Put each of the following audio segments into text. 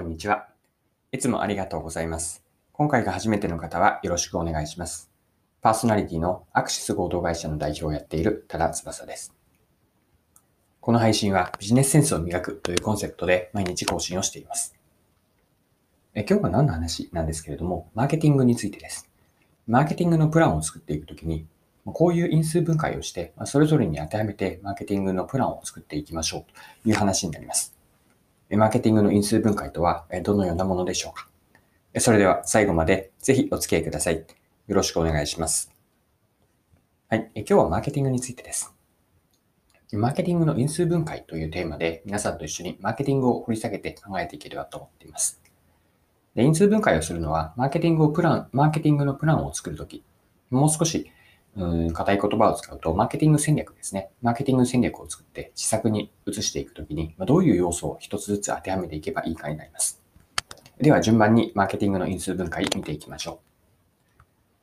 こんにちは。いつもありがとうございます。今回が初めての方はよろしくお願いします。パーソナリティのアクシス合同会社の代表をやっている多田翼です。この配信はビジネスセンスを磨くというコンセプトで毎日更新をしています。え今日は何の話なんですけれども、マーケティングについてです。マーケティングのプランを作っていくときに、こういう因数分解をして、それぞれに当てはめてマーケティングのプランを作っていきましょうという話になります。マーケティングの因数分解とはどのようなものでしょうかそれでは最後までぜひお付き合いください。よろしくお願いします。はい。今日はマーケティングについてです。マーケティングの因数分解というテーマで皆さんと一緒にマーケティングを掘り下げて考えていければと思っています。で因数分解をするのは、マーケティングをプラン、マーケティングのプランを作るとき、もう少しうん、硬い言葉を使うと、マーケティング戦略ですね。マーケティング戦略を作って施策に移していくときに、どういう要素を一つずつ当てはめていけばいいかになります。では、順番にマーケティングの因数分解見ていきましょう。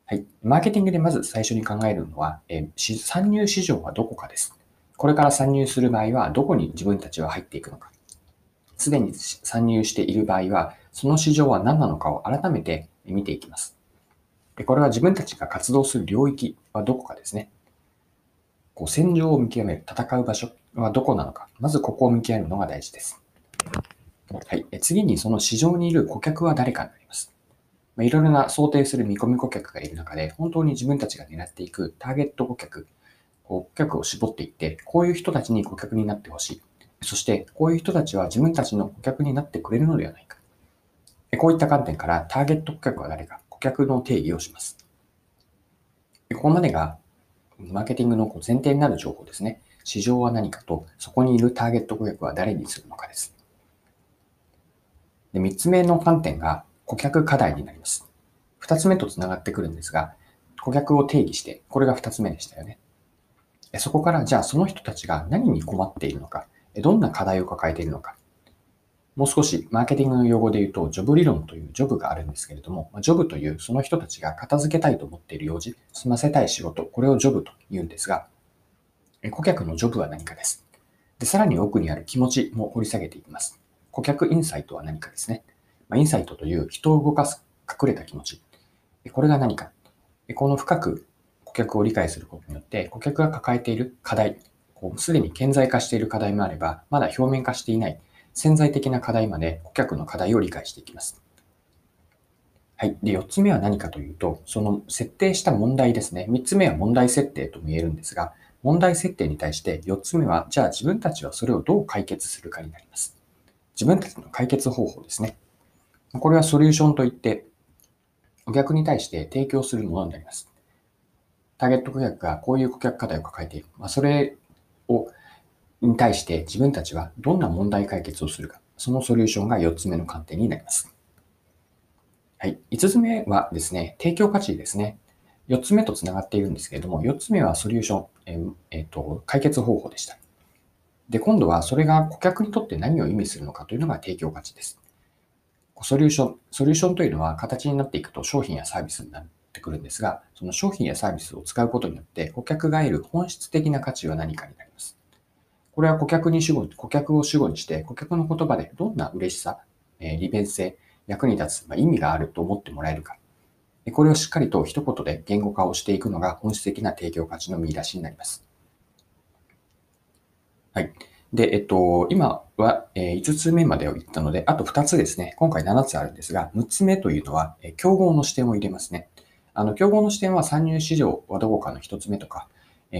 はい。マーケティングでまず最初に考えるのは、え参入市場はどこかです。これから参入する場合は、どこに自分たちは入っていくのか。すでに参入している場合は、その市場は何なのかを改めて見ていきます。これは自分たちが活動する領域はどこかですね。こう戦場を見極める、戦う場所はどこなのか。まずここを見極めるのが大事です。はい。次にその市場にいる顧客は誰かになります。まいろいろな想定する見込み顧客がいる中で、本当に自分たちが狙っていくターゲット顧客、顧客を絞っていって、こういう人たちに顧客になってほしい。そして、こういう人たちは自分たちの顧客になってくれるのではないか。こういった観点からターゲット顧客は誰か、顧客の定義をします。ここまでがマーケティングの前提になる情報ですね。市場は何かと、そこにいるターゲット顧客は誰にするのかです。で3つ目の観点が顧客課題になります。2つ目とつながってくるんですが、顧客を定義して、これが2つ目でしたよね。そこから、じゃあその人たちが何に困っているのか、どんな課題を抱えているのか、もう少しマーケティングの用語で言うと、ジョブ理論というジョブがあるんですけれども、ジョブというその人たちが片付けたいと思っている用事、済ませたい仕事、これをジョブと言うんですが、顧客のジョブは何かです。で、さらに奥にある気持ちも掘り下げていきます。顧客インサイトは何かですね。まインサイトという人を動かす隠れた気持ち。これが何か。この深く顧客を理解することによって、顧客が抱えている課題、すでに顕在化している課題もあれば、まだ表面化していない潜在的な課題まで顧客の課題を理解していきます。はい。で、4つ目は何かというと、その設定した問題ですね。3つ目は問題設定とも言えるんですが、問題設定に対して4つ目は、じゃあ自分たちはそれをどう解決するかになります。自分たちの解決方法ですね。これはソリューションといって、お客に対して提供するものになります。ターゲット顧客がこういう顧客課題を抱えている。まあ、それをに対して自分たちはどんな問題解決をするか、そのソリューションが4つ目の観点になります。はい。5つ目はですね、提供価値ですね。4つ目と繋がっているんですけれども、4つ目はソリューション、えーえー、と解決方法でした。で、今度はそれが顧客にとって何を意味するのかというのが提供価値です。ソリューション、ソリューションというのは形になっていくと商品やサービスになってくるんですが、その商品やサービスを使うことによって顧客が得る本質的な価値は何かになります。これは顧客に主語、顧客を主語にして、顧客の言葉でどんな嬉しさ、え、利便性、役に立つ、まあ、意味があると思ってもらえるか。これをしっかりと一言で言語化をしていくのが本質的な提供価値の見出しになります。はい。で、えっと、今は5つ目までを言ったので、あと2つですね。今回7つあるんですが、6つ目というのは、競合の視点を入れますね。あの、競合の視点は参入市場はどこかの1つ目とか、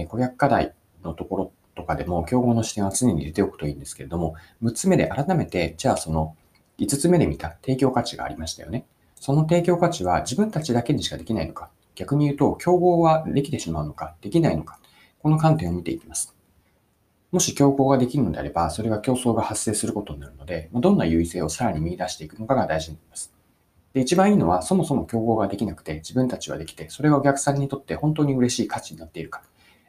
顧客課題のところとかでも、競合の視点は常に入れておくといいんですけれども、6つ目で改めて、じゃあその5つ目で見た提供価値がありましたよね。その提供価値は自分たちだけにしかできないのか、逆に言うと、競合はできてしまうのか、できないのか、この観点を見ていきます。もし競合ができるのであれば、それは競争が発生することになるので、どんな優位性をさらに見出していくのかが大事になります。で一番いいのは、そもそも競合ができなくて、自分たちはできて、それがお客さんにとって本当に嬉しい価値になっているか。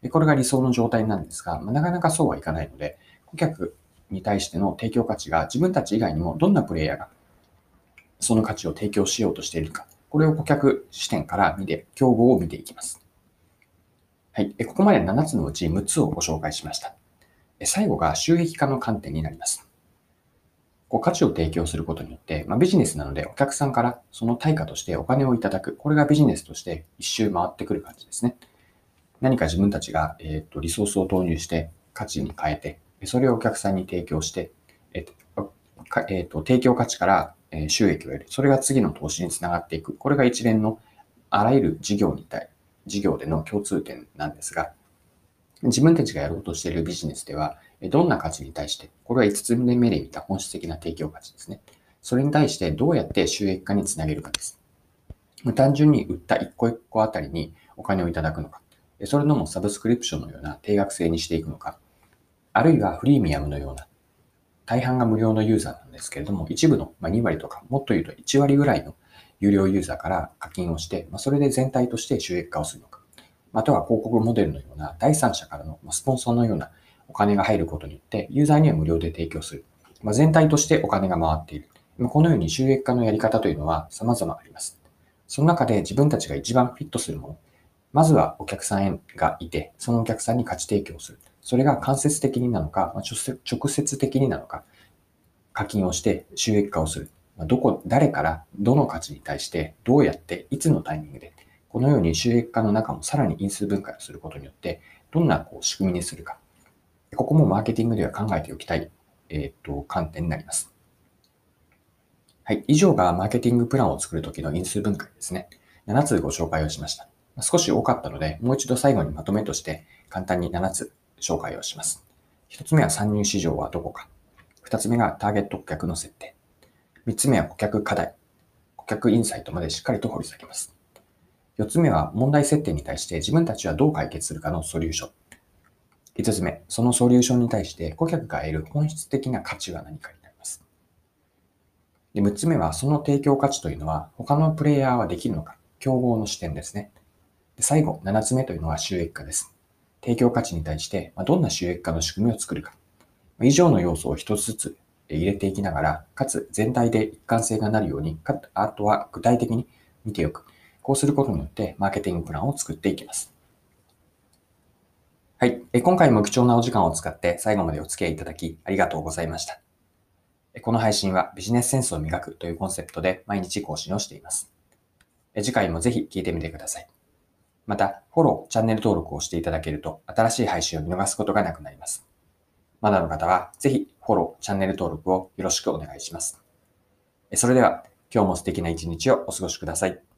これが理想の状態なんですが、ま、なかなかそうはいかないので、顧客に対しての提供価値が自分たち以外にもどんなプレイヤーがその価値を提供しようとしているか、これを顧客視点から見て、競合を見ていきます。はい。ここまで7つのうち6つをご紹介しました。最後が収益化の観点になります。こう価値を提供することによって、まあ、ビジネスなのでお客さんからその対価としてお金をいただく。これがビジネスとして一周回ってくる感じですね。何か自分たちが、えーと、リソースを投入して価値に変えて、それをお客さんに提供して、えーとえーと、提供価値から収益を得る。それが次の投資につながっていく。これが一連のあらゆる事業に対、事業での共通点なんですが、自分たちがやろうとしているビジネスでは、どんな価値に対して、これは5つ目で見た本質的な提供価値ですね。それに対してどうやって収益化につなげるかです。単純に売った1個1個あたりにお金をいただくのか、それともサブスクリプションのような定額制にしていくのか、あるいはフリーミアムのような、大半が無料のユーザーなんですけれども、一部の2割とか、もっと言うと1割ぐらいの有料ユーザーから課金をして、それで全体として収益化をするのか、または広告モデルのような第三者からのスポンサーのようなお金が入ることによって、ユーザーには無料で提供する。ま、全体としてお金が回っている。このように収益化のやり方というのは様々あります。その中で自分たちが一番フィットするもの。まずはお客さんがいて、そのお客さんに価値提供する。それが間接的になのか、直接的になのか、課金をして収益化をする。まあどこ、誰からどの価値に対してどうやっていつのタイミングで、このように収益化の中もさらに因数分解をすることによって、どんなこう仕組みにするか。ここもマーケティングでは考えておきたい、えっ、と、観点になります。はい。以上がマーケティングプランを作るときの因数分解ですね。7つご紹介をしました。少し多かったので、もう一度最後にまとめとして簡単に7つ紹介をします。1つ目は参入市場はどこか。2つ目がターゲット顧客の設定。3つ目は顧客課題。顧客インサイトまでしっかりと掘り下げます。4つ目は問題設定に対して自分たちはどう解決するかのソリューション。5つ目、そのソリューションに対して顧客が得る本質的な価値は何かになります。で6つ目は、その提供価値というのは他のプレイヤーはできるのか、競合の視点ですね。で最後、7つ目というのは収益化です。提供価値に対してどんな収益化の仕組みを作るか。以上の要素を一つずつ入れていきながら、かつ全体で一貫性がなるように、あとは具体的に見ておく。こうすることによってマーケティングプランを作っていきます。はい。今回も貴重なお時間を使って最後までお付き合いいただきありがとうございました。この配信はビジネスセンスを磨くというコンセプトで毎日更新をしています。次回もぜひ聞いてみてください。また、フォロー、チャンネル登録をしていただけると新しい配信を見逃すことがなくなります。まだの方はぜひフォロー、チャンネル登録をよろしくお願いします。それでは今日も素敵な一日をお過ごしください。